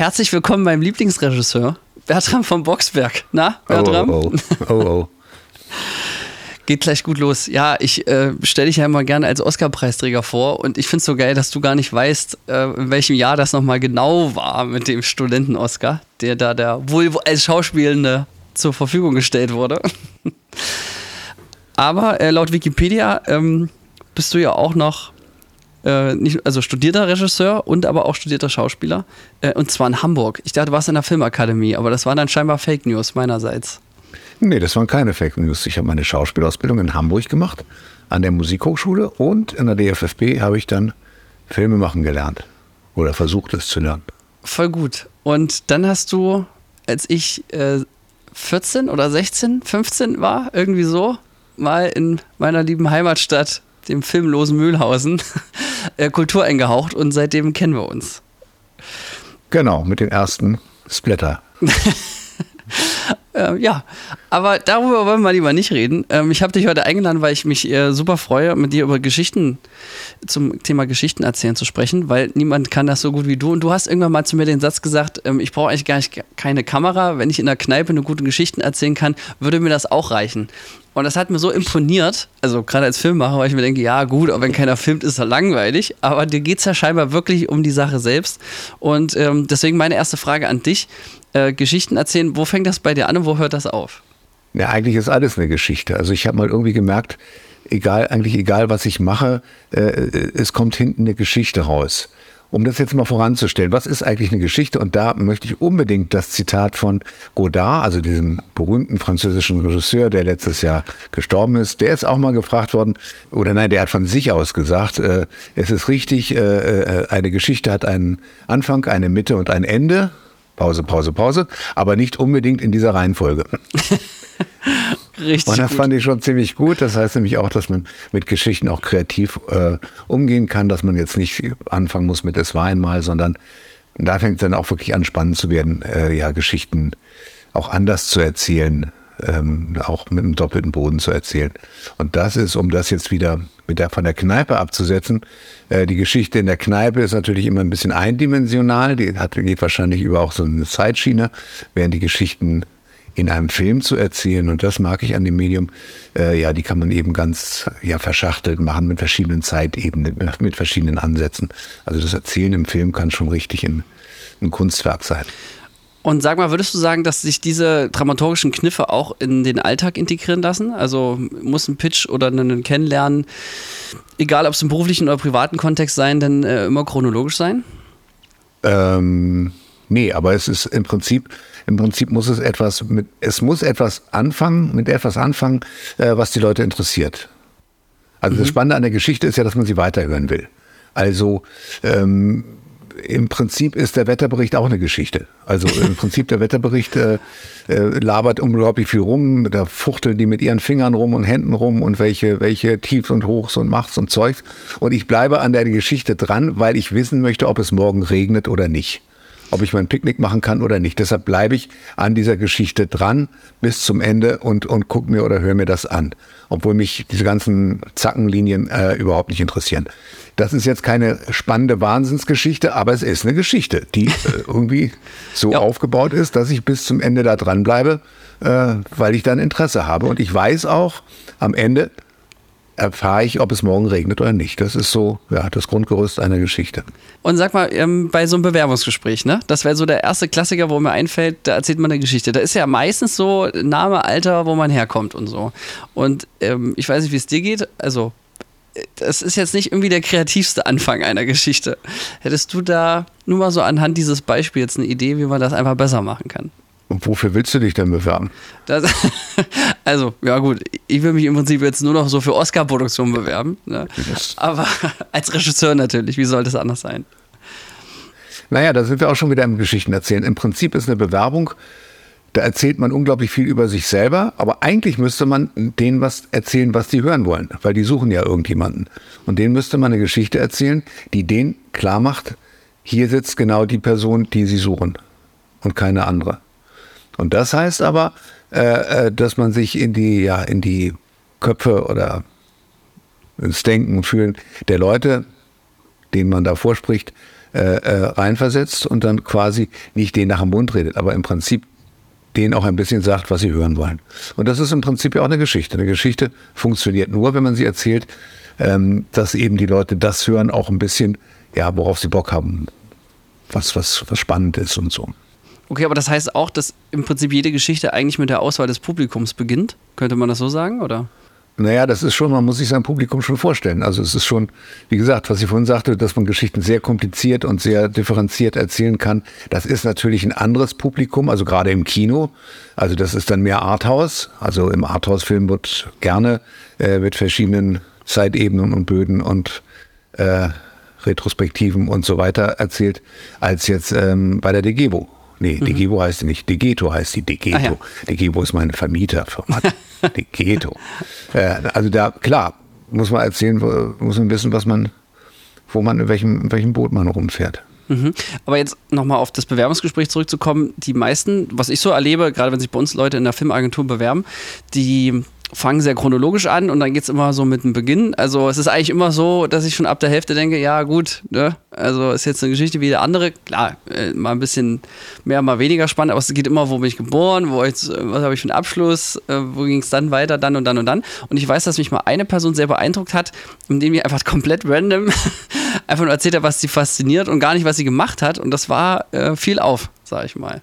herzlich willkommen beim Lieblingsregisseur, Bertram von Boxberg. Na, Bertram? Oh, oh, oh. oh, oh. Geht gleich gut los. Ja, ich äh, stelle dich ja immer gerne als Oscar-Preisträger vor und ich finde es so geil, dass du gar nicht weißt, äh, in welchem Jahr das nochmal genau war mit dem Studenten-Oscar, der da der wohl als Schauspielende zur Verfügung gestellt wurde. Aber äh, laut Wikipedia ähm, bist du ja auch noch äh, nicht, also studierter Regisseur und aber auch studierter Schauspieler. Äh, und zwar in Hamburg. Ich dachte, du warst in der Filmakademie, aber das war dann scheinbar Fake News meinerseits. Nee, das waren keine Fake News. Ich habe meine Schauspielausbildung in Hamburg gemacht, an der Musikhochschule und in der DFFB habe ich dann Filme machen gelernt. Oder versucht es zu lernen. Voll gut. Und dann hast du, als ich äh, 14 oder 16, 15 war, irgendwie so, mal in meiner lieben Heimatstadt, dem filmlosen Mühlhausen, äh, Kultur eingehaucht und seitdem kennen wir uns. Genau, mit dem ersten Splatter. Äh, ja, aber darüber wollen wir lieber nicht reden. Ähm, ich habe dich heute eingeladen, weil ich mich äh, super freue, mit dir über Geschichten zum Thema Geschichten erzählen zu sprechen, weil niemand kann das so gut wie du. Und du hast irgendwann mal zu mir den Satz gesagt, ähm, ich brauche eigentlich gar nicht keine Kamera. Wenn ich in der Kneipe eine gute Geschichten erzählen kann, würde mir das auch reichen. Und das hat mir so imponiert, also gerade als Filmmacher, weil ich mir denke, ja gut, aber wenn keiner filmt, ist er langweilig. Aber dir geht es ja scheinbar wirklich um die Sache selbst. Und ähm, deswegen meine erste Frage an dich äh, Geschichten erzählen. Wo fängt das bei dir an und wo hört das auf? Ja, eigentlich ist alles eine Geschichte. Also ich habe mal irgendwie gemerkt, egal, eigentlich egal, was ich mache, äh, es kommt hinten eine Geschichte raus. Um das jetzt mal voranzustellen, was ist eigentlich eine Geschichte? Und da möchte ich unbedingt das Zitat von Godard, also diesem berühmten französischen Regisseur, der letztes Jahr gestorben ist, der ist auch mal gefragt worden, oder nein, der hat von sich aus gesagt, äh, es ist richtig, äh, äh eine Geschichte hat einen Anfang, eine Mitte und ein Ende. Pause, Pause, Pause, aber nicht unbedingt in dieser Reihenfolge. Richtig. Und das gut. fand ich schon ziemlich gut. Das heißt nämlich auch, dass man mit Geschichten auch kreativ äh, umgehen kann, dass man jetzt nicht anfangen muss mit es war einmal, sondern da fängt es dann auch wirklich an, spannend zu werden, äh, ja, Geschichten auch anders zu erzählen, ähm, auch mit einem doppelten Boden zu erzählen. Und das ist, um das jetzt wieder mit der, von der Kneipe abzusetzen, äh, die Geschichte in der Kneipe ist natürlich immer ein bisschen eindimensional, die hat, geht wahrscheinlich über auch so eine Zeitschiene, während die Geschichten in einem Film zu erzählen, und das mag ich an dem Medium, äh, ja, die kann man eben ganz ja, verschachtelt machen mit verschiedenen Zeitebenen, mit verschiedenen Ansätzen. Also das Erzählen im Film kann schon richtig ein, ein Kunstwerk sein. Und sag mal, würdest du sagen, dass sich diese dramaturgischen Kniffe auch in den Alltag integrieren lassen? Also muss ein Pitch oder ein Kennenlernen, egal ob es im beruflichen oder privaten Kontext sein, denn äh, immer chronologisch sein? Ähm, nee, aber es ist im Prinzip, im Prinzip muss es etwas mit, es muss etwas anfangen, mit etwas anfangen, äh, was die Leute interessiert. Also mhm. das Spannende an der Geschichte ist ja, dass man sie weiterhören will. Also ähm, im Prinzip ist der Wetterbericht auch eine Geschichte. Also im Prinzip der Wetterbericht äh, äh, labert unglaublich viel rum. Da fuchteln die mit ihren Fingern rum und Händen rum und welche, welche Tiefs und Hochs und Machts und Zeugs. Und ich bleibe an der Geschichte dran, weil ich wissen möchte, ob es morgen regnet oder nicht ob ich mein Picknick machen kann oder nicht. Deshalb bleibe ich an dieser Geschichte dran bis zum Ende und, und guck mir oder höre mir das an. Obwohl mich diese ganzen Zackenlinien äh, überhaupt nicht interessieren. Das ist jetzt keine spannende Wahnsinnsgeschichte, aber es ist eine Geschichte, die äh, irgendwie so ja. aufgebaut ist, dass ich bis zum Ende da dran bleibe, äh, weil ich dann Interesse habe. Und ich weiß auch am Ende, erfahre ich, ob es morgen regnet oder nicht. Das ist so ja, das Grundgerüst einer Geschichte. Und sag mal, ähm, bei so einem Bewerbungsgespräch, ne? Das wäre so der erste Klassiker, wo mir einfällt, da erzählt man eine Geschichte. Da ist ja meistens so Name, Alter, wo man herkommt und so. Und ähm, ich weiß nicht, wie es dir geht. Also, das ist jetzt nicht irgendwie der kreativste Anfang einer Geschichte. Hättest du da nur mal so anhand dieses Beispiels eine Idee, wie man das einfach besser machen kann? Und wofür willst du dich denn bewerben? Das, also, ja gut, ich will mich im Prinzip jetzt nur noch so für Oscar-Produktion bewerben. Ne? Aber als Regisseur natürlich, wie soll das anders sein? Naja, da sind wir auch schon wieder im Geschichten erzählen. Im Prinzip ist eine Bewerbung, da erzählt man unglaublich viel über sich selber, aber eigentlich müsste man denen was erzählen, was die hören wollen, weil die suchen ja irgendjemanden. Und denen müsste man eine Geschichte erzählen, die denen klar macht, hier sitzt genau die Person, die sie suchen und keine andere. Und das heißt aber, äh, äh, dass man sich in die, ja, in die Köpfe oder ins Denken Fühlen der Leute, denen man da vorspricht, äh, äh, reinversetzt und dann quasi nicht den nach dem Mund redet, aber im Prinzip denen auch ein bisschen sagt, was sie hören wollen. Und das ist im Prinzip ja auch eine Geschichte. Eine Geschichte funktioniert nur, wenn man sie erzählt, ähm, dass eben die Leute das hören, auch ein bisschen, ja, worauf sie Bock haben, was, was, was spannend ist und so. Okay, aber das heißt auch, dass im Prinzip jede Geschichte eigentlich mit der Auswahl des Publikums beginnt? Könnte man das so sagen, oder? Naja, das ist schon, man muss sich sein Publikum schon vorstellen. Also es ist schon, wie gesagt, was ich vorhin sagte, dass man Geschichten sehr kompliziert und sehr differenziert erzählen kann. Das ist natürlich ein anderes Publikum, also gerade im Kino. Also das ist dann mehr Arthouse. Also im Arthouse-Film wird gerne äh, mit verschiedenen Zeitebenen und Böden und äh, Retrospektiven und so weiter erzählt, als jetzt ähm, bei der Degevo. Nee, mhm. Degevo heißt sie nicht. Degeto heißt sie. Degeto. Ah, ja. Degevo ist meine Vermieterfirma. Degeto. Äh, also da, klar, muss man erzählen, muss man wissen, was man, wo man, in welchem, in welchem Boot man rumfährt. Mhm. Aber jetzt nochmal auf das Bewerbungsgespräch zurückzukommen. Die meisten, was ich so erlebe, gerade wenn sich bei uns Leute in der Filmagentur bewerben, die fangen sehr chronologisch an und dann geht es immer so mit dem Beginn. Also es ist eigentlich immer so, dass ich schon ab der Hälfte denke, ja gut, ne? also ist jetzt eine Geschichte wie der andere. Klar, äh, mal ein bisschen mehr, mal weniger spannend, aber es geht immer, wo bin ich geboren, wo ich, was habe ich für einen Abschluss, äh, wo ging es dann weiter, dann und dann und dann. Und ich weiß, dass mich mal eine Person sehr beeindruckt hat, indem die einfach komplett random einfach nur erzählt hat, was sie fasziniert und gar nicht, was sie gemacht hat. Und das war äh, viel auf, sag ich mal.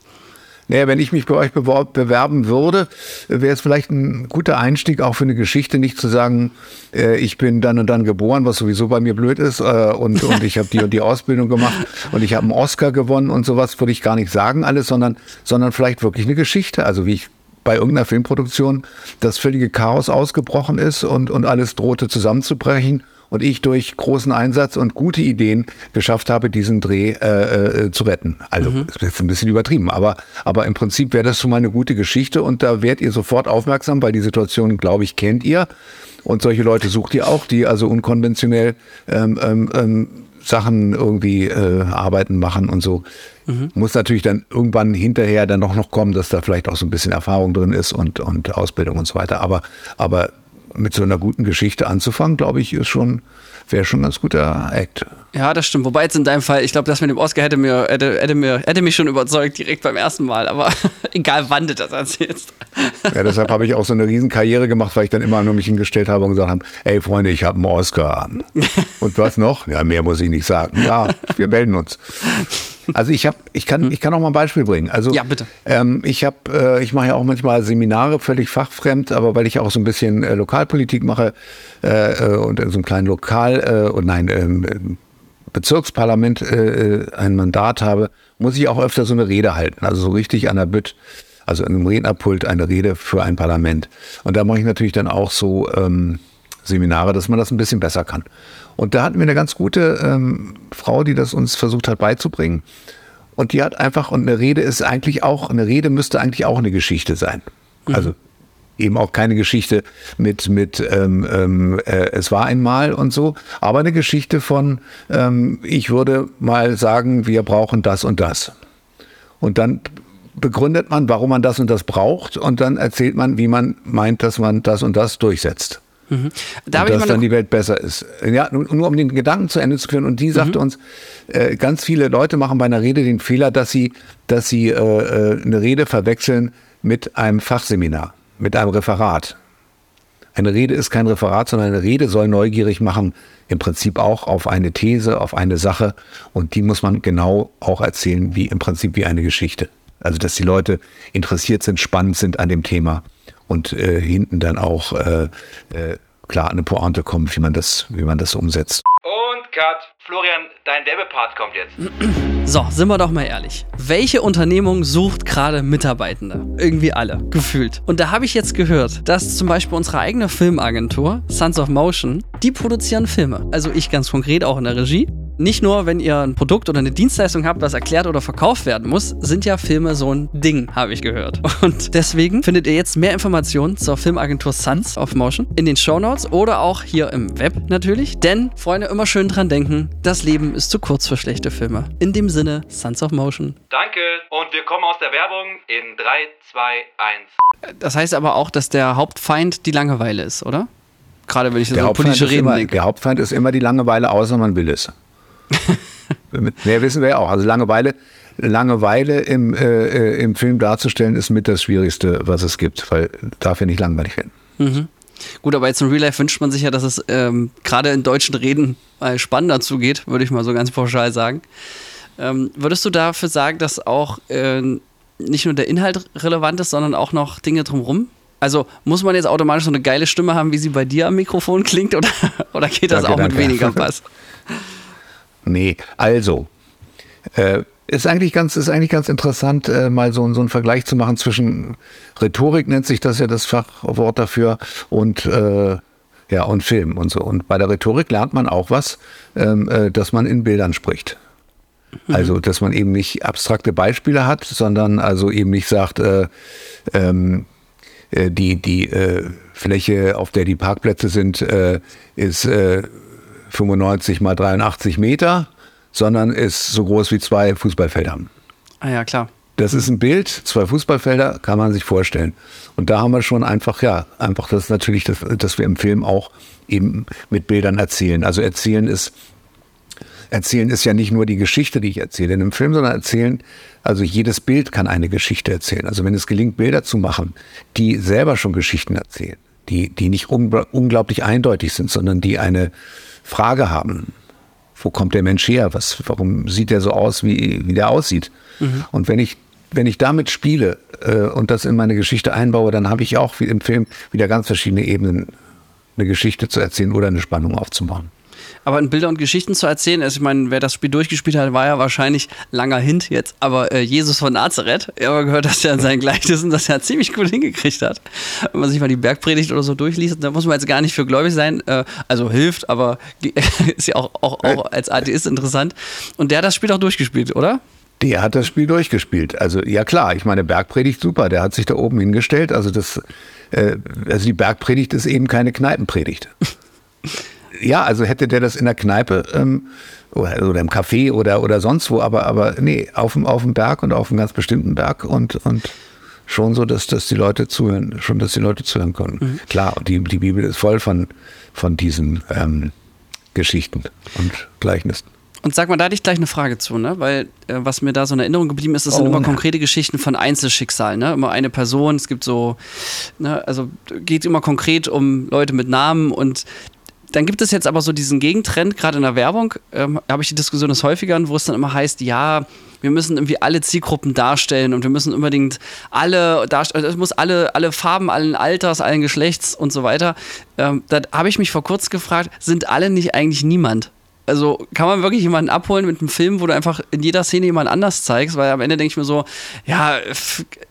Naja, wenn ich mich bei euch bewerben würde, wäre es vielleicht ein guter Einstieg auch für eine Geschichte, nicht zu sagen, äh, ich bin dann und dann geboren, was sowieso bei mir blöd ist, äh, und, und ich habe die und die Ausbildung gemacht und ich habe einen Oscar gewonnen und sowas, würde ich gar nicht sagen alles, sondern, sondern vielleicht wirklich eine Geschichte. Also wie ich bei irgendeiner Filmproduktion das völlige Chaos ausgebrochen ist und, und alles drohte zusammenzubrechen und ich durch großen Einsatz und gute Ideen geschafft habe, diesen Dreh äh, äh, zu retten. Also mhm. ist jetzt ein bisschen übertrieben, aber, aber im Prinzip wäre das schon mal eine gute Geschichte und da werdet ihr sofort aufmerksam, weil die Situation, glaube ich, kennt ihr. Und solche Leute sucht ihr auch, die also unkonventionell ähm, ähm, ähm Sachen irgendwie äh, arbeiten, machen und so. Mhm. Muss natürlich dann irgendwann hinterher dann noch, noch kommen, dass da vielleicht auch so ein bisschen Erfahrung drin ist und, und Ausbildung und so weiter. Aber, aber mit so einer guten Geschichte anzufangen, glaube ich, ist schon, wäre schon ein ganz guter Act. Ja, das stimmt. Wobei jetzt in deinem Fall, ich glaube, das mit dem Oscar hätte, mir, hätte, hätte, mir, hätte mich schon überzeugt, direkt beim ersten Mal. Aber egal, wann du das erzählst. Ja, deshalb habe ich auch so eine riesen Karriere gemacht, weil ich dann immer nur mich hingestellt habe und gesagt habe, ey Freunde, ich habe einen Oscar an. Und was noch? Ja, mehr muss ich nicht sagen. Ja, wir melden uns. Also ich habe, ich kann, hm? ich kann auch mal ein Beispiel bringen. Also ja, bitte. Ähm, ich habe, äh, ich mache ja auch manchmal Seminare völlig fachfremd, aber weil ich auch so ein bisschen äh, Lokalpolitik mache äh, äh und in so einem kleinen Lokal äh, und nein ähm, Bezirksparlament äh, ein Mandat habe, muss ich auch öfter so eine Rede halten. Also so richtig an der Bütt, also in einem Rednerpult eine Rede für ein Parlament. Und da mache ich natürlich dann auch so ähm, Seminare, dass man das ein bisschen besser kann. Und da hatten wir eine ganz gute ähm, Frau, die das uns versucht hat beizubringen. Und die hat einfach, und eine Rede ist eigentlich auch, eine Rede müsste eigentlich auch eine Geschichte sein. Mhm. Also eben auch keine Geschichte mit, mit ähm, ähm, äh, es war einmal und so, aber eine Geschichte von, ähm, ich würde mal sagen, wir brauchen das und das. Und dann begründet man, warum man das und das braucht und dann erzählt man, wie man meint, dass man das und das durchsetzt. Mhm. Da dass dann die Welt besser ist. Ja, nur, nur, um den Gedanken zu Ende zu führen. Und die sagte mhm. uns, äh, ganz viele Leute machen bei einer Rede den Fehler, dass sie, dass sie äh, äh, eine Rede verwechseln mit einem Fachseminar, mit einem Referat. Eine Rede ist kein Referat, sondern eine Rede soll neugierig machen, im Prinzip auch auf eine These, auf eine Sache. Und die muss man genau auch erzählen, wie im Prinzip wie eine Geschichte. Also, dass die Leute interessiert sind, spannend sind an dem Thema und äh, hinten dann auch äh, äh, klar eine Pointe kommt, wie man das, wie man das umsetzt. Und Cut. Florian, dein Werbepart kommt jetzt. So, sind wir doch mal ehrlich. Welche Unternehmung sucht gerade Mitarbeitende? Irgendwie alle, gefühlt. Und da habe ich jetzt gehört, dass zum Beispiel unsere eigene Filmagentur, Sons of Motion, die produzieren Filme. Also ich ganz konkret auch in der Regie. Nicht nur, wenn ihr ein Produkt oder eine Dienstleistung habt, was erklärt oder verkauft werden muss, sind ja Filme so ein Ding, habe ich gehört. Und deswegen findet ihr jetzt mehr Informationen zur Filmagentur Sons of Motion in den Show Notes oder auch hier im Web natürlich. Denn, Freunde, immer schön dran denken, das Leben ist zu kurz für schlechte Filme. In dem Sinne, Sons of Motion. Danke und wir kommen aus der Werbung in 3, 2, 1. Das heißt aber auch, dass der Hauptfeind die Langeweile ist, oder? Gerade wenn ich so politische Reden immer, Der Hauptfeind ist immer die Langeweile, außer man will es. Ja, wissen wir ja auch. Also Langeweile, Langeweile im, äh, im Film darzustellen, ist mit das Schwierigste, was es gibt, weil darf ja nicht langweilig werden. Mhm. Gut, aber jetzt im Real Life wünscht man sich ja, dass es ähm, gerade in deutschen Reden mal spannender zugeht, würde ich mal so ganz pauschal sagen. Ähm, würdest du dafür sagen, dass auch äh, nicht nur der Inhalt relevant ist, sondern auch noch Dinge drumherum? Also muss man jetzt automatisch so eine geile Stimme haben, wie sie bei dir am Mikrofon klingt, oder, oder geht das Danke, auch mit danke. weniger Bass? Nee, also. Äh, ist eigentlich ganz, ist eigentlich ganz interessant, äh, mal so, so einen Vergleich zu machen zwischen Rhetorik nennt sich das ja das Fachwort dafür und äh, ja und Film und so. Und bei der Rhetorik lernt man auch was, ähm, äh, dass man in Bildern spricht. Also, dass man eben nicht abstrakte Beispiele hat, sondern also eben nicht sagt, äh, ähm, äh, die, die äh, Fläche, auf der die Parkplätze sind, äh, ist äh, 95 mal 83 Meter, sondern ist so groß wie zwei Fußballfelder. Ah ja, klar. Das ist ein Bild, zwei Fußballfelder, kann man sich vorstellen. Und da haben wir schon einfach, ja, einfach das natürlich, das, dass wir im Film auch eben mit Bildern erzählen. Also erzählen ist, erzählen ist ja nicht nur die Geschichte, die ich erzähle in einem Film, sondern erzählen, also jedes Bild kann eine Geschichte erzählen. Also wenn es gelingt, Bilder zu machen, die selber schon Geschichten erzählen, die, die nicht un unglaublich eindeutig sind, sondern die eine Frage haben. Wo kommt der Mensch her? Was, warum sieht er so aus, wie, wie der aussieht? Und wenn ich, wenn ich damit spiele äh, und das in meine Geschichte einbaue, dann habe ich auch wie im Film wieder ganz verschiedene Ebenen, eine Geschichte zu erzählen oder eine Spannung aufzubauen. Aber in Bilder und Geschichten zu erzählen, also ich meine, wer das Spiel durchgespielt hat, war ja wahrscheinlich langer Hint jetzt, aber äh, Jesus von Nazareth, ich habe gehört, dass er in seinen Gleichnissen das ja ziemlich gut hingekriegt hat. Wenn man sich mal die Bergpredigt oder so durchliest, da muss man jetzt gar nicht für gläubig sein, äh, also hilft, aber ist ja auch, auch, auch als Atheist interessant. Und der hat das Spiel auch durchgespielt, oder? Der hat das Spiel durchgespielt. Also ja klar, ich meine Bergpredigt super. Der hat sich da oben hingestellt. Also das, äh, also die Bergpredigt ist eben keine Kneipenpredigt. ja, also hätte der das in der Kneipe ähm, oder, oder im Café oder oder sonst wo, aber aber nee, auf dem auf dem Berg und auf einem ganz bestimmten Berg und und schon so, dass dass die Leute zuhören, schon dass die Leute zuhören konnten. Klar, und die die Bibel ist voll von von diesen ähm, Geschichten und Gleichnissen. Und sag mal, da hatte ich gleich eine Frage zu, ne? Weil äh, was mir da so in Erinnerung geblieben ist, das sind Oh, immer konkrete Geschichten von Einzelschicksalen, ne? Immer eine Person, es gibt so, ne, also geht immer konkret um Leute mit Namen und dann gibt es jetzt aber so diesen Gegentrend, gerade in der Werbung, ähm, habe ich die Diskussion des häufigeren, wo es dann immer heißt, ja, wir müssen irgendwie alle Zielgruppen darstellen und wir müssen unbedingt alle darstellen, es muss alle, alle Farben, allen Alters, allen Geschlechts und so weiter. Ähm, da habe ich mich vor kurzem gefragt, sind alle nicht eigentlich niemand? Also kann man wirklich jemanden abholen mit einem Film, wo du einfach in jeder Szene jemand anders zeigst, weil am Ende denke ich mir so, ja,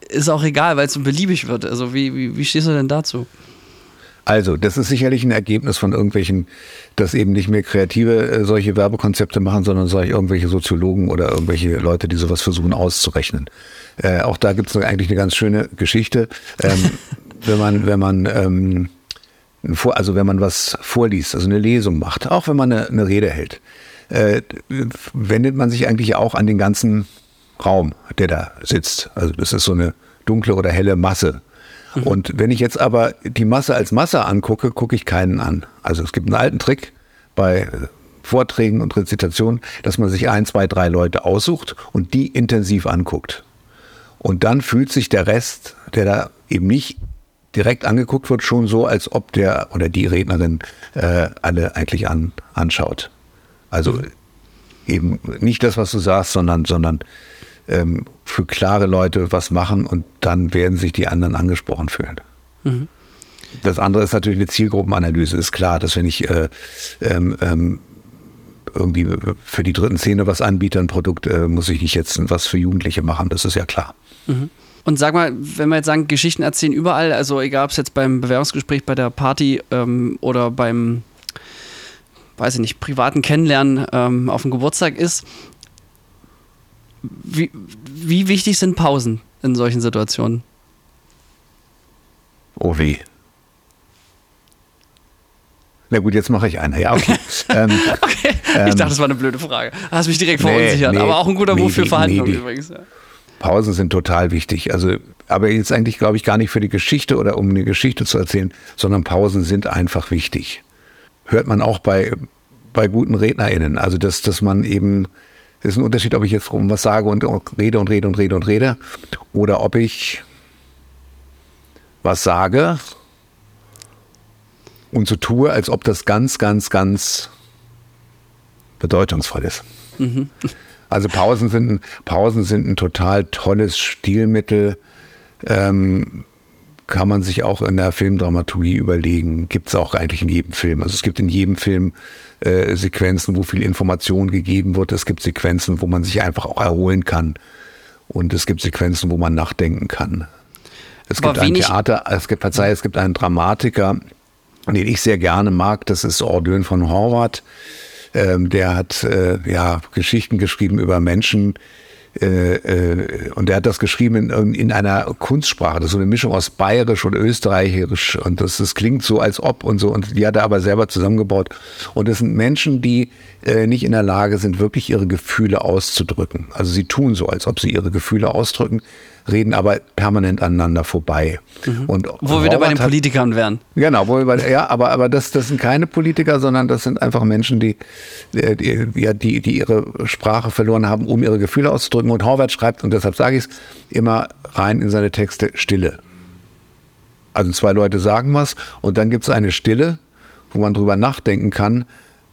ist auch egal, weil es so beliebig wird. Also wie, wie, wie stehst du denn dazu? Also, das ist sicherlich ein Ergebnis von irgendwelchen, dass eben nicht mehr Kreative äh, solche Werbekonzepte machen, sondern solche irgendwelche Soziologen oder irgendwelche Leute, die sowas versuchen auszurechnen. Äh, auch da gibt es eigentlich eine ganz schöne Geschichte. Ähm, wenn man, wenn man, ähm, vor, also wenn man was vorliest, also eine Lesung macht, auch wenn man eine, eine Rede hält, äh, wendet man sich eigentlich auch an den ganzen Raum, der da sitzt. Also das ist so eine dunkle oder helle Masse. Und wenn ich jetzt aber die Masse als Masse angucke, gucke ich keinen an. Also es gibt einen alten Trick bei äh, Vorträgen und Rezitationen, dass man sich ein, zwei, drei Leute aussucht und die intensiv anguckt. Und dann fühlt sich der Rest, der da eben nicht direkt angeguckt wird, schon so, als ob der oder die Rednerin äh, alle eigentlich an, anschaut. Also eben nicht das, was du sagst, sondern, sondern ähm, für klare Leute was machen und dann werden sich die anderen angesprochen fühlen. Das andere ist natürlich eine Zielgruppenanalyse. Ist klar, dass wenn ich äh, ähm, ähm, irgendwie für die dritten Szene was anbiete, ein Produkt, äh, muss ich nicht jetzt was für Jugendliche machen. Das ist ja klar. Und sag mal, wenn wir jetzt sagen, Geschichten erzählen überall, also egal ob es jetzt beim Bewerbungsgespräch, bei der Party ähm, oder beim, weiß ich nicht, privaten Kennenlernen ähm, auf dem Geburtstag ist, wie, wie wichtig sind Pausen in solchen Situationen? Oh weh. Na gut, jetzt mache ich eine. Ja, okay. ähm, Okay. ich dachte, das war eine blöde Frage. Hast mich direkt Nee, verunsichert, nee, aber auch ein guter nee, Move für Verhandlungen übrigens. Ja. Pausen sind total wichtig. Also, aber jetzt eigentlich glaube ich gar nicht für die Geschichte oder um eine Geschichte zu erzählen, sondern Pausen sind einfach wichtig. Hört man auch bei, bei guten RednerInnen. Also, dass, dass man eben Es ist ein Unterschied, ob ich jetzt um was sage und rede und rede und rede und rede oder ob ich was sage und so tue, als ob das ganz, ganz, ganz bedeutungsvoll ist. Mhm. Also Pausen sind, Pausen sind ein total tolles Stilmittel. Ähm, kann man sich auch in der Filmdramaturgie überlegen. Gibt es auch eigentlich in jedem Film. Also es gibt in jedem Film äh, Sequenzen, wo viel Information gegeben wird. Es gibt Sequenzen, wo man sich einfach auch erholen kann. Und es gibt Sequenzen, wo man nachdenken kann. Es Aber gibt ein Theater, es gibt, verzeih, es gibt einen Dramatiker, den ich sehr gerne mag. Das ist Ordön von Horvath. Ähm, der hat äh, ja Geschichten geschrieben über Menschen, äh, äh, und er hat das geschrieben in, in einer Kunstsprache, das ist so eine Mischung aus Bayerisch und Österreichisch und das, das klingt so als ob und so. Und die hat er aber selber zusammengebaut. Und das sind Menschen, die äh, nicht in der Lage sind, wirklich ihre Gefühle auszudrücken. Also sie tun so, als ob sie ihre Gefühle ausdrücken, reden aber permanent aneinander vorbei. Mhm. Und wo wir wieder bei den Politikern wären. Genau, wo wir bei, ja, aber, aber das, das sind keine Politiker, sondern das sind einfach Menschen, die, die, die, die, die ihre Sprache verloren haben, um ihre Gefühle auszudrücken. Und Horvath schreibt, und deshalb sage ich es, immer rein in seine Texte Stille. Also zwei Leute sagen was und dann gibt es eine Stille, wo man drüber nachdenken kann,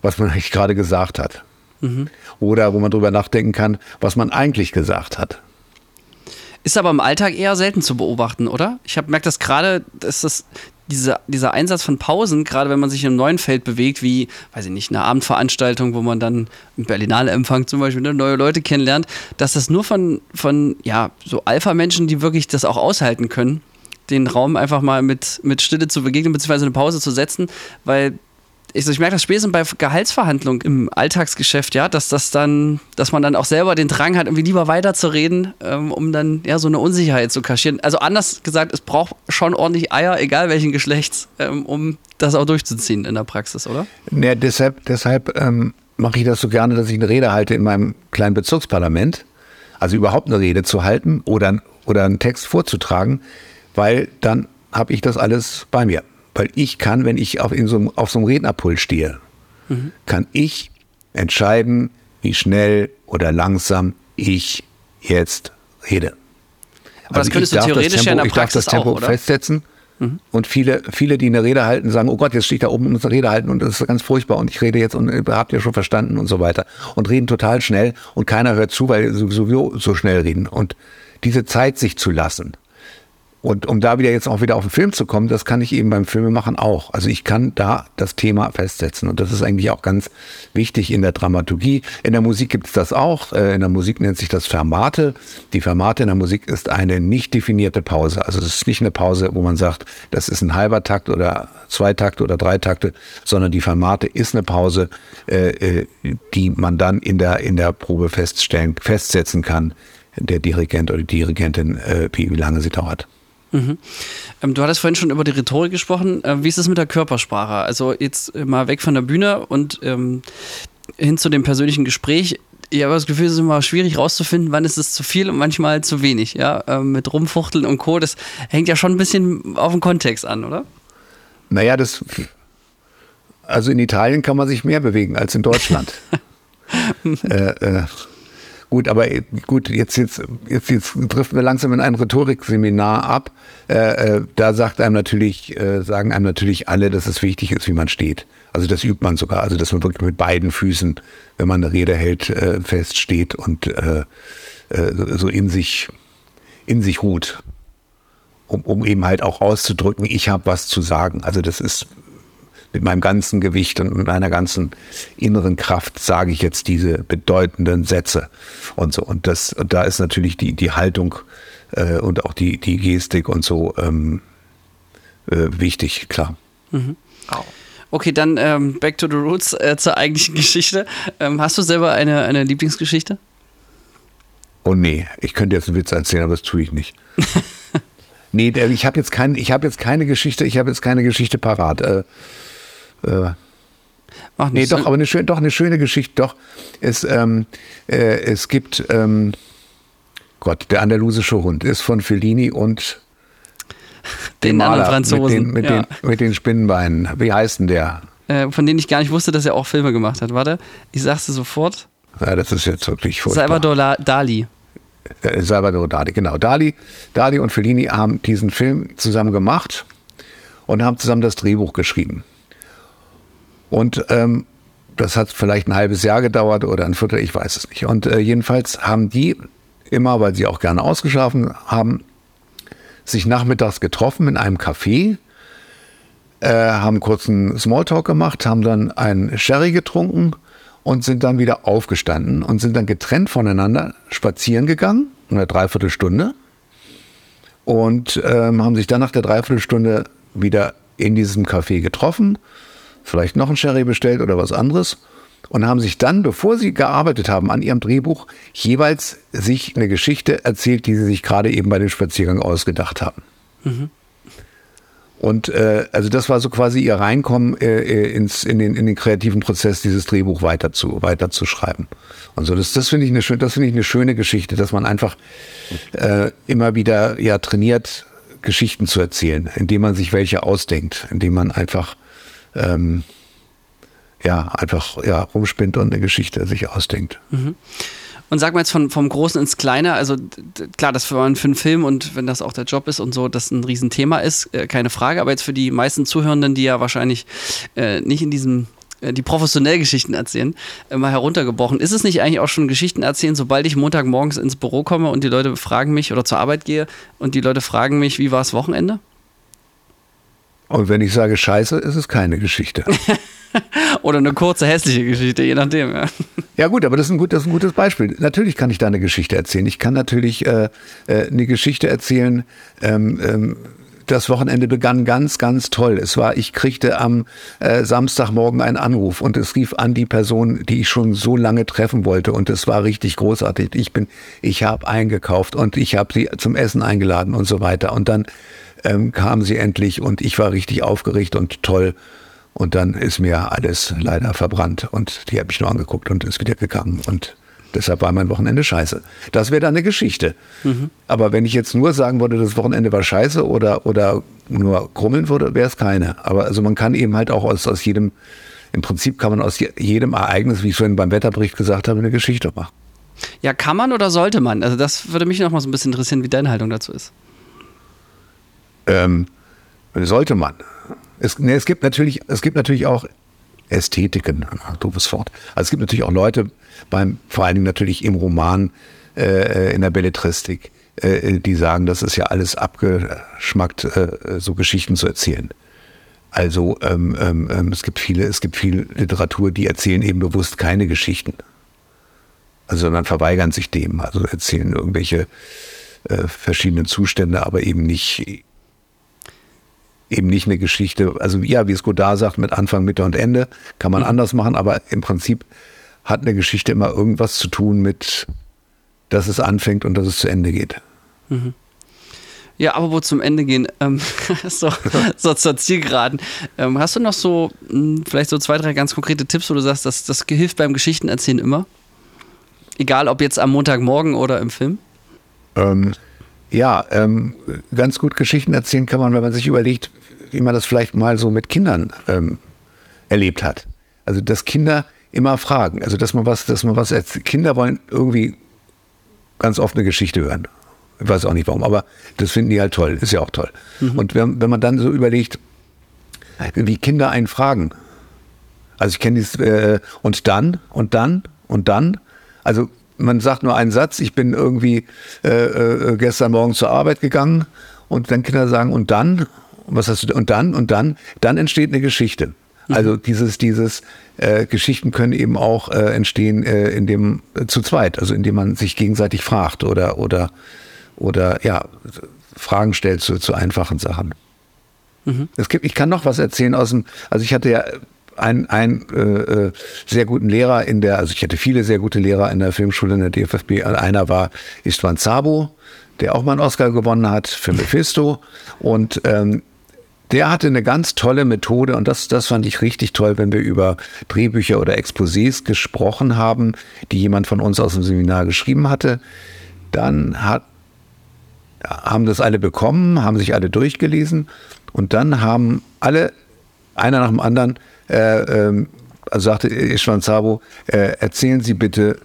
was man eigentlich gerade gesagt hat. Mhm. Oder wo man drüber nachdenken kann, was man eigentlich gesagt hat. Ist aber im Alltag eher selten zu beobachten, oder? Ich habe merkt das gerade, dass das diese, dieser Einsatz von Pausen, gerade wenn man sich in einem neuen Feld bewegt, wie, weiß ich nicht, eine Abendveranstaltung, wo man dann im Berlinale Empfang zum Beispiel ne, neue Leute kennenlernt, dass das nur von, von ja, so Alpha-Menschen, die wirklich das auch aushalten können, den Raum einfach mal mit, mit Stille zu begegnen, beziehungsweise eine Pause zu setzen, weil ich, ich merke das spätestens bei Gehaltsverhandlungen im Alltagsgeschäft, ja, dass das dann, dass man dann auch selber den Drang hat, irgendwie lieber weiterzureden, ähm, um dann ja so eine Unsicherheit zu kaschieren. Also anders gesagt, es braucht schon ordentlich Eier, egal welchen Geschlechts, ähm, um das auch durchzuziehen in der Praxis, oder? Ja, deshalb, deshalb ähm, mache ich das so gerne, dass ich eine Rede halte in meinem kleinen Bezirksparlament. Also überhaupt eine Rede zu halten oder, oder einen Text vorzutragen, weil dann habe ich das alles bei mir. Weil ich kann, wenn ich auf, so, auf so einem Rednerpult stehe, mhm. kann ich entscheiden, wie schnell oder langsam ich jetzt rede. Aber also das könntest du theoretisch Tempo, ja in der Praxis Ich darf das Tempo auch, festsetzen. Mhm. Und viele, viele, die eine Rede halten, sagen, oh Gott, jetzt stehe ich da oben und muss eine Rede halten und das ist ganz furchtbar und ich rede jetzt und habt ihr schon verstanden und so weiter. Und reden total schnell und keiner hört zu, weil sie sowieso so schnell reden. Und diese Zeit sich zu lassen, und um da wieder jetzt auch wieder auf den Film zu kommen, das kann ich eben beim Filmemachen auch. Also ich kann da das Thema festsetzen. Und das ist eigentlich auch ganz wichtig in der Dramaturgie. In der Musik gibt es das auch. Äh, in der Musik nennt sich das Fermate. Die Fermate in der Musik ist eine nicht definierte Pause. Also es ist nicht eine Pause, wo man sagt, das ist ein halber Takt oder zwei Takte oder drei Takte, sondern die Fermate ist eine Pause, äh, äh, die man dann in der, in der Probe feststellen, festsetzen kann, der Dirigent oder die Dirigentin, wie lange sie dauert. Mhm. Ähm, du hattest vorhin schon über die Rhetorik gesprochen. Äh, wie ist es mit der Körpersprache? Also jetzt mal weg von der Bühne und ähm, hin zu dem persönlichen Gespräch. Ich habe das Gefühl, es ist immer schwierig rauszufinden, wann ist es zu viel und manchmal zu wenig. Ja, ähm, mit Rumfuchteln und Co. Das hängt ja schon ein bisschen auf den Kontext an, oder? Naja, das. Also in Italien kann man sich mehr bewegen als in Deutschland. äh, äh, Gut, aber äh, gut, jetzt, jetzt, jetzt, jetzt driften wir langsam in ein Rhetorikseminar ab. Äh, äh, da sagt einem natürlich, äh, sagen einem natürlich alle, dass es wichtig ist, wie man steht. Also das übt man sogar, also dass man wirklich mit beiden Füßen, wenn man eine Rede hält, äh, fest steht und äh, so in sich, in sich ruht. Um, um eben halt auch auszudrücken, ich habe was zu sagen. Also das ist mit meinem ganzen Gewicht und mit meiner ganzen inneren Kraft sage ich jetzt diese bedeutenden Sätze und so. Und das, und da ist natürlich die, die Haltung äh, und auch die, die Gestik und so ähm, äh, wichtig, klar. Mhm. Okay, dann ähm, back to the roots äh, zur eigentlichen Geschichte. Ähm, hast du selber eine, eine Lieblingsgeschichte? Oh nee, ich könnte jetzt einen Witz erzählen, aber das tue ich nicht. nee, ich habe jetzt, kein, hab jetzt keine Geschichte, ich habe jetzt keine Geschichte parat. Äh, äh, Ach, nee, doch, aber eine schöne, doch eine schöne Geschichte. Doch, es, ähm, äh, es gibt, ähm, Gott, der andalusische Hund ist von Fellini und den anderen Franzosen. Mit den, mit, ja. den, mit den Spinnenbeinen. Wie heißt denn der? Äh, von denen ich gar nicht wusste, dass er auch Filme gemacht hat. Warte, ich sag's dir sofort. Ja, das ist jetzt wirklich furchtbar. Salvador Dali. Äh, Salvador Dali, genau. Dali, Dali und Fellini haben diesen Film zusammen gemacht und haben zusammen das Drehbuch geschrieben. Und ähm, das hat vielleicht ein halbes Jahr gedauert oder ein Viertel, ich weiß es nicht. Und äh, jedenfalls haben die immer, weil sie auch gerne ausgeschlafen haben, sich nachmittags getroffen in einem Café, äh, haben kurz einen Smalltalk gemacht, haben dann einen Sherry getrunken und sind dann wieder aufgestanden und sind dann getrennt voneinander spazieren gegangen, eine Dreiviertelstunde. Und ähm, haben sich dann nach der Dreiviertelstunde wieder in diesem Café getroffen, vielleicht noch einen Sherry bestellt oder was anderes und haben sich dann, bevor sie gearbeitet haben an ihrem Drehbuch, jeweils sich eine Geschichte erzählt, die sie sich gerade eben bei dem Spaziergang ausgedacht haben. Mhm. Und äh, also das war so quasi ihr Reinkommen äh, äh ins, in, den, in den kreativen Prozess, dieses Drehbuch weiter zu, weiter zu schreiben. Und so, das, das finde ich, eine schön, das finde ich eine schöne Geschichte, dass man einfach äh, immer wieder ja trainiert, Geschichten zu erzählen, indem man sich welche ausdenkt, indem man einfach ähm, ja, einfach ja, rumspinnt und eine Geschichte sich ausdenkt. Mhm. Und sag mal jetzt von, vom Großen ins Kleine, also klar, das für, für einen Film und wenn das auch der Job ist und so, das ein Riesenthema ist, äh, keine Frage, aber jetzt für die meisten Zuhörenden, die ja wahrscheinlich äh, nicht in diesem äh, die professionell Geschichten erzählen, äh, mal heruntergebrochen. Ist es nicht eigentlich auch schon Geschichten erzählen, sobald ich Montagmorgens ins Büro komme und die Leute fragen mich oder zur Arbeit gehe und die Leute fragen mich, wie war das Wochenende? Und wenn ich sage Scheiße, ist es keine Geschichte. Oder eine kurze hässliche Geschichte, je nachdem. Ja, ja gut, aber das ist, ein gut, das ist ein gutes Beispiel. Natürlich kann ich da eine Geschichte erzählen. Ich kann natürlich äh, äh, eine Geschichte erzählen. Ähm, ähm, das Wochenende begann ganz, ganz toll. Es war, ich kriegte am äh, Samstagmorgen einen Anruf und es rief an die Person, die ich schon so lange treffen wollte und es war richtig großartig. Ich bin, ich habe eingekauft und ich habe sie zum Essen eingeladen und so weiter. Und dann ähm, kam sie endlich und ich war richtig aufgeregt und toll. Und dann ist mir alles leider verbrannt und die hat mich nur angeguckt und ist wieder gegangen. Und deshalb war mein Wochenende scheiße. Das wäre dann eine Geschichte. Mhm. Aber wenn ich jetzt nur sagen würde, das Wochenende war scheiße oder, oder nur krummeln würde, wäre es keine. Aber also man kann eben halt auch aus, aus jedem, im Prinzip kann man aus jedem Ereignis, wie ich vorhin beim Wetterbericht gesagt habe, eine Geschichte machen. Ja, kann man oder sollte man? Also das würde mich noch mal so ein bisschen interessieren, wie deine Haltung dazu ist. Ähm, sollte man. Es, nee, es, gibt natürlich, es gibt natürlich auch Ästhetiken, doofes Wort. Also es gibt natürlich auch Leute, beim, vor allen Dingen natürlich im Roman, äh, in der Belletristik, äh, die sagen, das ist ja alles abgeschmackt, äh, so Geschichten zu erzählen. Also ähm, ähm, ähm, es gibt viele, es gibt viel Literatur, die erzählen eben bewusst keine Geschichten. Also sondern verweigern sich dem, also erzählen irgendwelche äh, verschiedenen Zustände, aber eben nicht eben nicht eine Geschichte, also ja, wie es Godard sagt, mit Anfang, Mitte und Ende, kann man mhm. anders machen, aber im Prinzip hat eine Geschichte immer irgendwas zu tun mit, dass es anfängt und dass es zu Ende geht. Mhm. Ja, aber wo zum Ende gehen, ähm, so, so, zur Zielgeraden. Ähm, hast du noch so, hm, vielleicht so zwei, drei ganz konkrete Tipps, wo du sagst, das, das hilft beim Geschichtenerzählen immer? Egal, ob jetzt am Montagmorgen oder im Film? Ähm, ja, ähm, ganz gut Geschichten erzählen kann man, wenn man sich überlegt, wie man das vielleicht mal so mit Kindern ähm, erlebt hat. Also dass Kinder immer fragen, also dass man was, dass man was erzählt. Kinder wollen irgendwie ganz oft eine Geschichte hören. Ich weiß auch nicht warum, aber das finden die halt toll. Ist ja auch toll. Mhm. Und wenn, wenn man dann so überlegt, wie Kinder einen fragen. Also ich kenne dieses äh, und dann und dann und dann. Also man sagt nur einen Satz. Ich bin irgendwie äh, äh, gestern Morgen zur Arbeit gegangen und dann Kinder sagen und dann was hast du und dann und dann, dann entsteht eine Geschichte. Mhm. Also dieses, dieses äh, Geschichten können eben auch äh, entstehen, äh, indem äh, zu zweit, also indem man sich gegenseitig fragt oder oder oder ja Fragen stellt zu, zu einfachen Sachen. Mhm. Es gibt, ich kann noch was erzählen aus dem, also ich hatte ja einen, einen äh, äh, sehr guten Lehrer in der, also ich hatte viele sehr gute Lehrer in der Filmschule in der DFFB. Einer war Istvan Zabo, der auch mal einen Oscar gewonnen hat für Mephisto. Und ähm, der hatte eine ganz tolle Methode und das, das fand ich richtig toll, wenn wir über Drehbücher oder Exposés gesprochen haben, die jemand von uns aus dem Seminar geschrieben hatte. Dann hat, haben das alle bekommen, haben sich alle durchgelesen und dann haben alle, einer nach dem anderen, äh, äh, also sagte Ishwan Sabo, äh, erzählen Sie bitte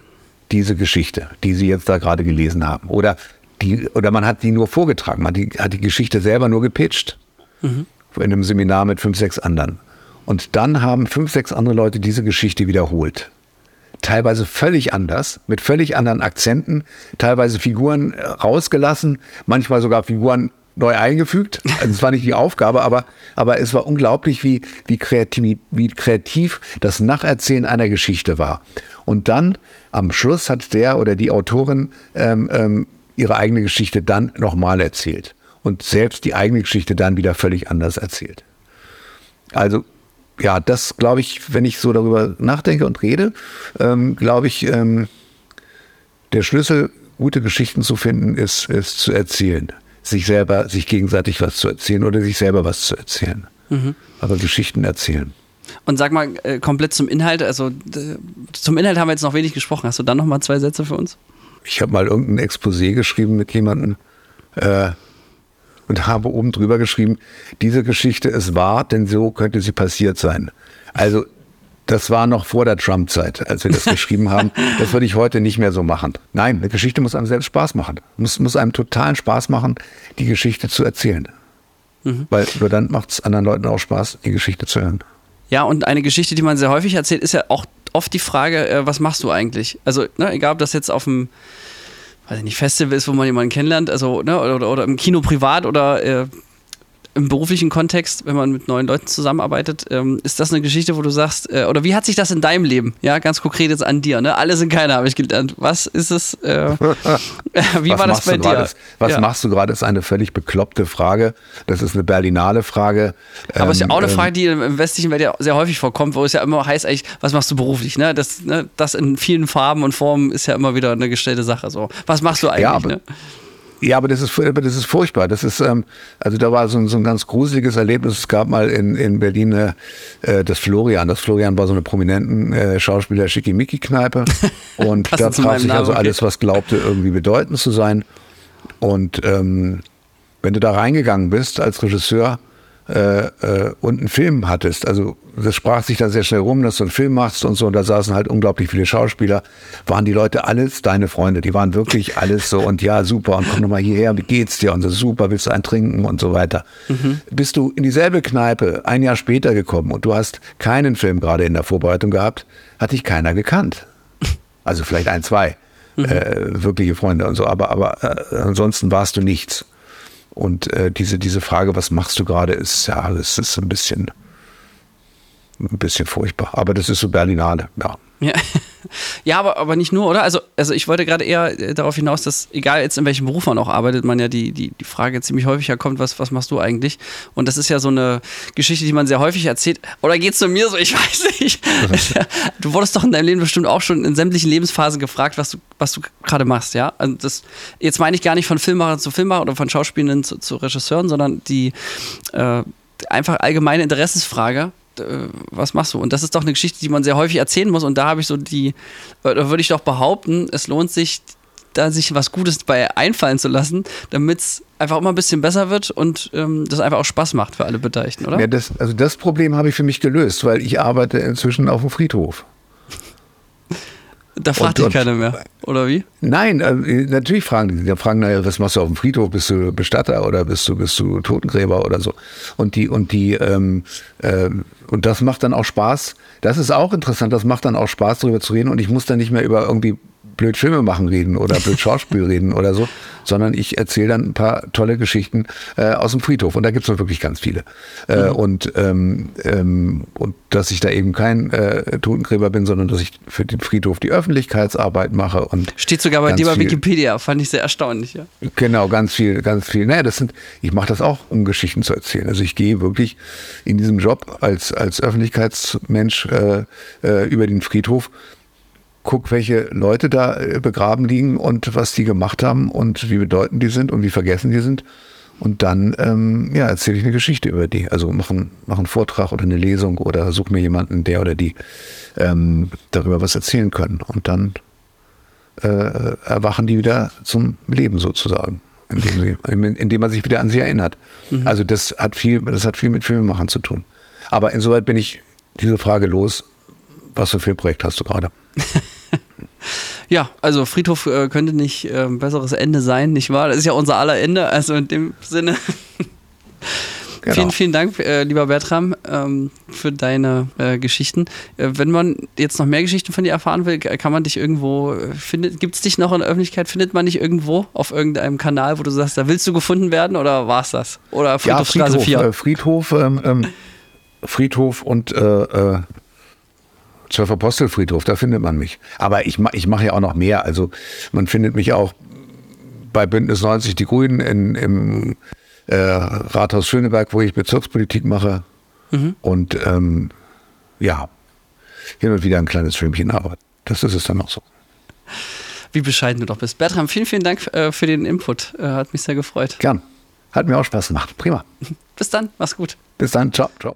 diese Geschichte, die Sie jetzt da gerade gelesen haben. Oder, die, oder man hat die nur vorgetragen, man hat die, hat die Geschichte selber nur gepitcht. Mhm. In einem Seminar mit fünf, sechs anderen. Und dann haben fünf, sechs andere Leute diese Geschichte wiederholt. Teilweise völlig anders, mit völlig anderen Akzenten, teilweise Figuren äh, rausgelassen, manchmal sogar Figuren neu eingefügt. Also es war nicht die Aufgabe, aber, aber es war unglaublich, wie, wie, kreativ, wie kreativ das Nacherzählen einer Geschichte war. Und dann am Schluss hat der oder die Autorin ähm, ähm, ihre eigene Geschichte dann nochmal erzählt. Und selbst die eigene Geschichte dann wieder völlig anders erzählt. Also ja, das glaube ich, wenn ich so darüber nachdenke und rede, ähm, glaube ich, ähm, der Schlüssel, gute Geschichten zu finden, ist, ist zu erzählen sich selber, sich gegenseitig was zu erzählen oder sich selber was zu erzählen. Mhm. Aber Geschichten erzählen. Und sag mal, äh, komplett zum Inhalt, also zum Inhalt haben wir jetzt noch wenig gesprochen. Hast du dann noch mal zwei Sätze für uns? Ich habe mal irgendein Exposé geschrieben mit jemandem äh, und habe oben drüber geschrieben, diese Geschichte ist wahr, denn so könnte sie passiert sein. Also das war noch vor der Trump-Zeit, als wir das geschrieben haben. Das würde ich heute nicht mehr so machen. Nein, eine Geschichte muss einem selbst Spaß machen. Muss, muss einem totalen Spaß machen, die Geschichte zu erzählen. Mhm. Weil nur dann macht es anderen Leuten auch Spaß, die Geschichte zu hören. Ja, und eine Geschichte, die man sehr häufig erzählt, ist ja auch oft die Frage, äh, was machst du eigentlich? Also, ne, egal ob das jetzt auf dem weiß ich nicht, Festival ist, wo man jemanden kennenlernt, also, ne, oder, oder im Kino privat oder äh, im beruflichen Kontext, wenn man mit neuen Leuten zusammenarbeitet, ähm, ist das eine Geschichte, wo du sagst, äh, oder wie hat sich das in deinem Leben, ja, ganz konkret jetzt an dir, ne? Alle sind keiner, habe ich gelernt. Was ist es, äh, wie was war das bei dir? Grad, was ja. machst du gerade, ist eine völlig bekloppte Frage. Das ist eine Berlinale Frage. Aber es ähm, ist ja auch eine ähm, Frage, die im westlichen Welt ja sehr häufig vorkommt, wo es ja immer heißt eigentlich, was machst du beruflich, ne? Das, ne? das in vielen Farben und Formen ist ja immer wieder eine gestellte Sache, so. Was machst du eigentlich, ja, ne? Ja, aber das ist, das ist furchtbar. Das ist, ähm, also da war so ein, so ein ganz gruseliges Erlebnis. Es gab mal in, in Berlin äh, das Florian. Das Florian war so eine prominenten äh, Schauspieler Schickimicki-Kneipe. Und da traf sich also alles, was glaubte, irgendwie bedeutend zu sein. Und ähm, wenn du da reingegangen bist als Regisseur, äh, äh, und einen Film hattest. Also das sprach sich dann sehr schnell rum, dass du einen Film machst und so. Und da saßen halt unglaublich viele Schauspieler. Waren die Leute alles deine Freunde? Die waren wirklich alles so und ja, super. Und komm doch mal hierher, wie geht's dir? Und so super, willst du einen trinken und so weiter. Mhm. Bist du in dieselbe Kneipe ein Jahr später gekommen und du hast keinen Film gerade in der Vorbereitung gehabt, hat dich keiner gekannt. Also vielleicht ein, zwei. Mhm. Äh, wirkliche Freunde und so, aber, aber äh, ansonsten warst du nichts. Und äh, diese, diese Frage, was machst du gerade, ist ja, das ist ein bisschen, ein bisschen furchtbar. Aber das ist so Berlinale, ja. Ja, ja aber, aber nicht nur, oder? Also, also ich wollte gerade eher äh, darauf hinaus, dass, egal jetzt in welchem Beruf man auch arbeitet, man ja die, die, die Frage ziemlich häufig kommt, was, was machst du eigentlich? Und das ist ja so eine Geschichte, die man sehr häufig erzählt. Oder geht es zu mir so? Ich weiß nicht. du wurdest doch in deinem Leben bestimmt auch schon in sämtlichen Lebensphasen gefragt, was du, was du gerade machst, ja? Also das, jetzt meine ich gar nicht von Filmmacher zu Filmmacher oder von Schauspielenden zu, zu Regisseuren, sondern die äh, einfach allgemeine Interessensfrage äh, was machst du? Und das ist doch eine Geschichte, die man sehr häufig erzählen muss. Und da habe ich so die, da würde ich doch behaupten, es lohnt sich, da sich was Gutes bei einfallen zu lassen, damit es einfach immer ein bisschen besser wird und ähm, das einfach auch Spaß macht für alle Beteiligten, oder? Ja, das, also das Problem habe ich für mich gelöst, weil ich arbeite inzwischen auf dem Friedhof. Da fragt dich keiner mehr, oder wie? Nein, äh, natürlich fragen die. Die fragen, naja, was machst du auf dem Friedhof? Bist du Bestatter oder bist du, bist du Totengräber oder so? Und die, und die, ähm, äh, und das macht dann auch Spaß. Das ist auch interessant, das macht dann auch Spaß, darüber zu reden. Und ich muss dann nicht mehr über irgendwie blöd Filme machen reden oder blöd Schauspiel reden oder so, sondern ich erzähle dann ein paar tolle Geschichten äh, aus dem Friedhof. Und da gibt es wirklich ganz viele. Äh, mhm. und, ähm, ähm, und dass ich da eben kein äh, Totengräber bin, sondern dass ich für den Friedhof die Öffentlichkeitsarbeit mache. Und Steht sogar bei dir bei Wikipedia, fand ich sehr erstaunlich. Ja. Genau, ganz viel, ganz viel. Naja, das sind, ich mache das auch, um Geschichten zu erzählen. Also ich gehe wirklich in diesem Job als, als Öffentlichkeitsmensch äh, äh, über den Friedhof guck, welche Leute da äh, begraben liegen und was die gemacht haben und wie bedeutend die sind und wie vergessen die sind. Und dann ähm, ja, erzähle ich eine Geschichte über die. Also mache einen, mach einen Vortrag oder eine Lesung oder suche mir jemanden, der oder die ähm, darüber was erzählen können. Und dann äh, erwachen die wieder zum Leben sozusagen, indem, sie, indem man sich wieder an sie erinnert. Mhm. Also das hat viel, das hat viel mit Filmemachen zu tun. Aber insoweit bin ich diese Frage los, was für ein Filmprojekt hast du gerade? Ja, also Friedhof äh, könnte nicht äh, ein besseres Ende sein, nicht wahr? Das ist ja unser aller Ende, also in dem Sinne. Genau. Vielen, vielen Dank, äh, lieber Bertram, ähm, für deine äh, Geschichten. Äh, wenn man jetzt noch mehr Geschichten von dir erfahren will, kann man dich irgendwo, äh, gibt es dich noch in der Öffentlichkeit, findet man dich irgendwo auf irgendeinem Kanal, wo du sagst, da willst du gefunden werden oder war es das? Oder Ja, Friedhofstraße Friedhof, 4? äh, Friedhof, ähm, ähm, Friedhof und äh, äh, Zwölf Apostelfriedhof, da findet man mich. Aber ich, ich mache ja auch noch mehr. Also man findet mich auch bei Bündnis 90 Die Grünen in, im äh, Rathaus Schöneberg, wo ich Bezirkspolitik mache. Und ähm, ja, hin und wieder ein kleines Filmchen, aber das ist es dann auch so. Wie bescheiden du doch bist. Bertram, vielen, vielen Dank äh, für den Input. Äh, hat mich sehr gefreut. Gern. Hat mir auch Spaß gemacht. Prima. Bis dann, mach's gut. Bis dann. Ciao. Ciao.